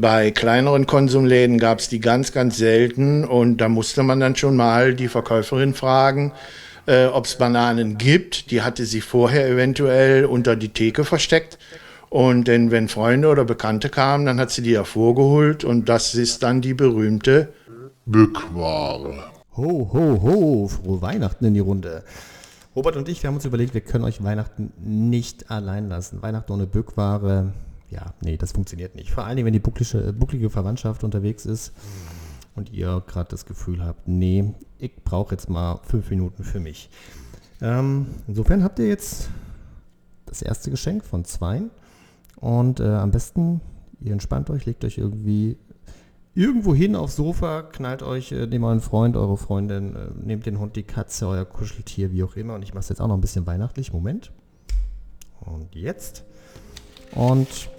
Bei kleineren Konsumläden gab es die ganz, ganz selten und da musste man dann schon mal die Verkäuferin fragen, äh, ob es Bananen gibt. Die hatte sie vorher eventuell unter die Theke versteckt. Und denn wenn Freunde oder Bekannte kamen, dann hat sie die hervorgeholt und das ist dann die berühmte Bückware. Ho, ho, ho, frohe Weihnachten in die Runde. Robert und ich, wir haben uns überlegt, wir können euch Weihnachten nicht allein lassen. Weihnachten ohne Bückware, ja, nee, das funktioniert nicht. Vor allem, wenn die bucklige, bucklige Verwandtschaft unterwegs ist und ihr gerade das Gefühl habt, nee, ich brauche jetzt mal fünf Minuten für mich. Ähm, insofern habt ihr jetzt das erste Geschenk von zwei. Und äh, am besten, ihr entspannt euch, legt euch irgendwie irgendwo hin aufs Sofa, knallt euch, äh, nehmt euren Freund, eure Freundin, äh, nehmt den Hund, die Katze, euer Kuscheltier, wie auch immer. Und ich mache es jetzt auch noch ein bisschen weihnachtlich. Moment. Und jetzt. Und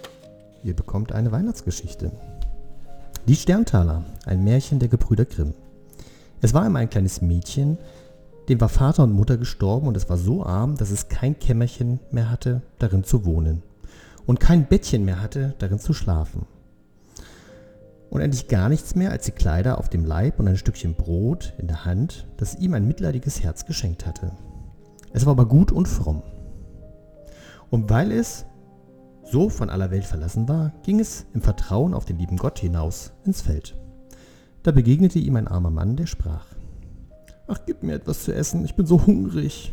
ihr bekommt eine Weihnachtsgeschichte. Die Sterntaler, ein Märchen der Gebrüder Grimm. Es war einmal ein kleines Mädchen, dem war Vater und Mutter gestorben und es war so arm, dass es kein Kämmerchen mehr hatte, darin zu wohnen. Und kein Bettchen mehr hatte, darin zu schlafen und endlich gar nichts mehr als die Kleider auf dem Leib und ein Stückchen Brot in der Hand, das ihm ein mitleidiges Herz geschenkt hatte. Es war aber gut und fromm. Und weil es so von aller Welt verlassen war, ging es im Vertrauen auf den lieben Gott hinaus ins Feld. Da begegnete ihm ein armer Mann, der sprach, Ach, gib mir etwas zu essen, ich bin so hungrig.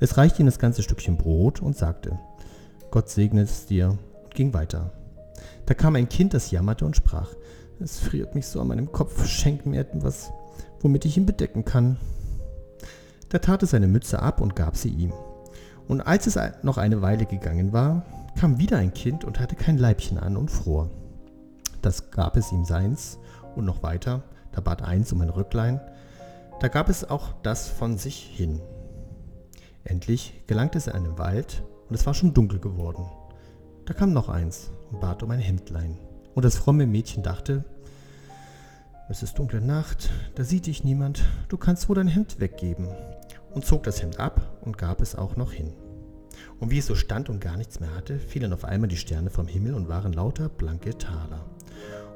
Es reichte ihm das ganze Stückchen Brot und sagte, Gott segne es dir und ging weiter. Da kam ein Kind, das jammerte und sprach, es friert mich so an meinem Kopf. Schenk mir etwas, womit ich ihn bedecken kann. Da tat es seine Mütze ab und gab sie ihm. Und als es noch eine Weile gegangen war, kam wieder ein Kind und hatte kein Leibchen an und fror. Das gab es ihm seins und noch weiter, da bat eins um ein Röcklein, da gab es auch das von sich hin. Endlich gelangte es in einen Wald und es war schon dunkel geworden. Da kam noch eins und bat um ein Hemdlein. Und das fromme Mädchen dachte, es ist dunkle Nacht, da sieht dich niemand, du kannst wohl dein Hemd weggeben. Und zog das Hemd ab und gab es auch noch hin. Und wie es so stand und gar nichts mehr hatte, fielen auf einmal die Sterne vom Himmel und waren lauter blanke Taler.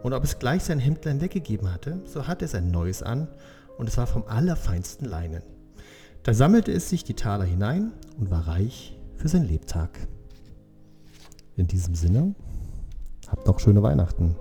Und ob es gleich sein Hemdlein weggegeben hatte, so hatte es ein neues an, und es war vom allerfeinsten Leinen. Da sammelte es sich die Taler hinein und war reich für sein Lebtag. In diesem Sinne Habt noch schöne Weihnachten.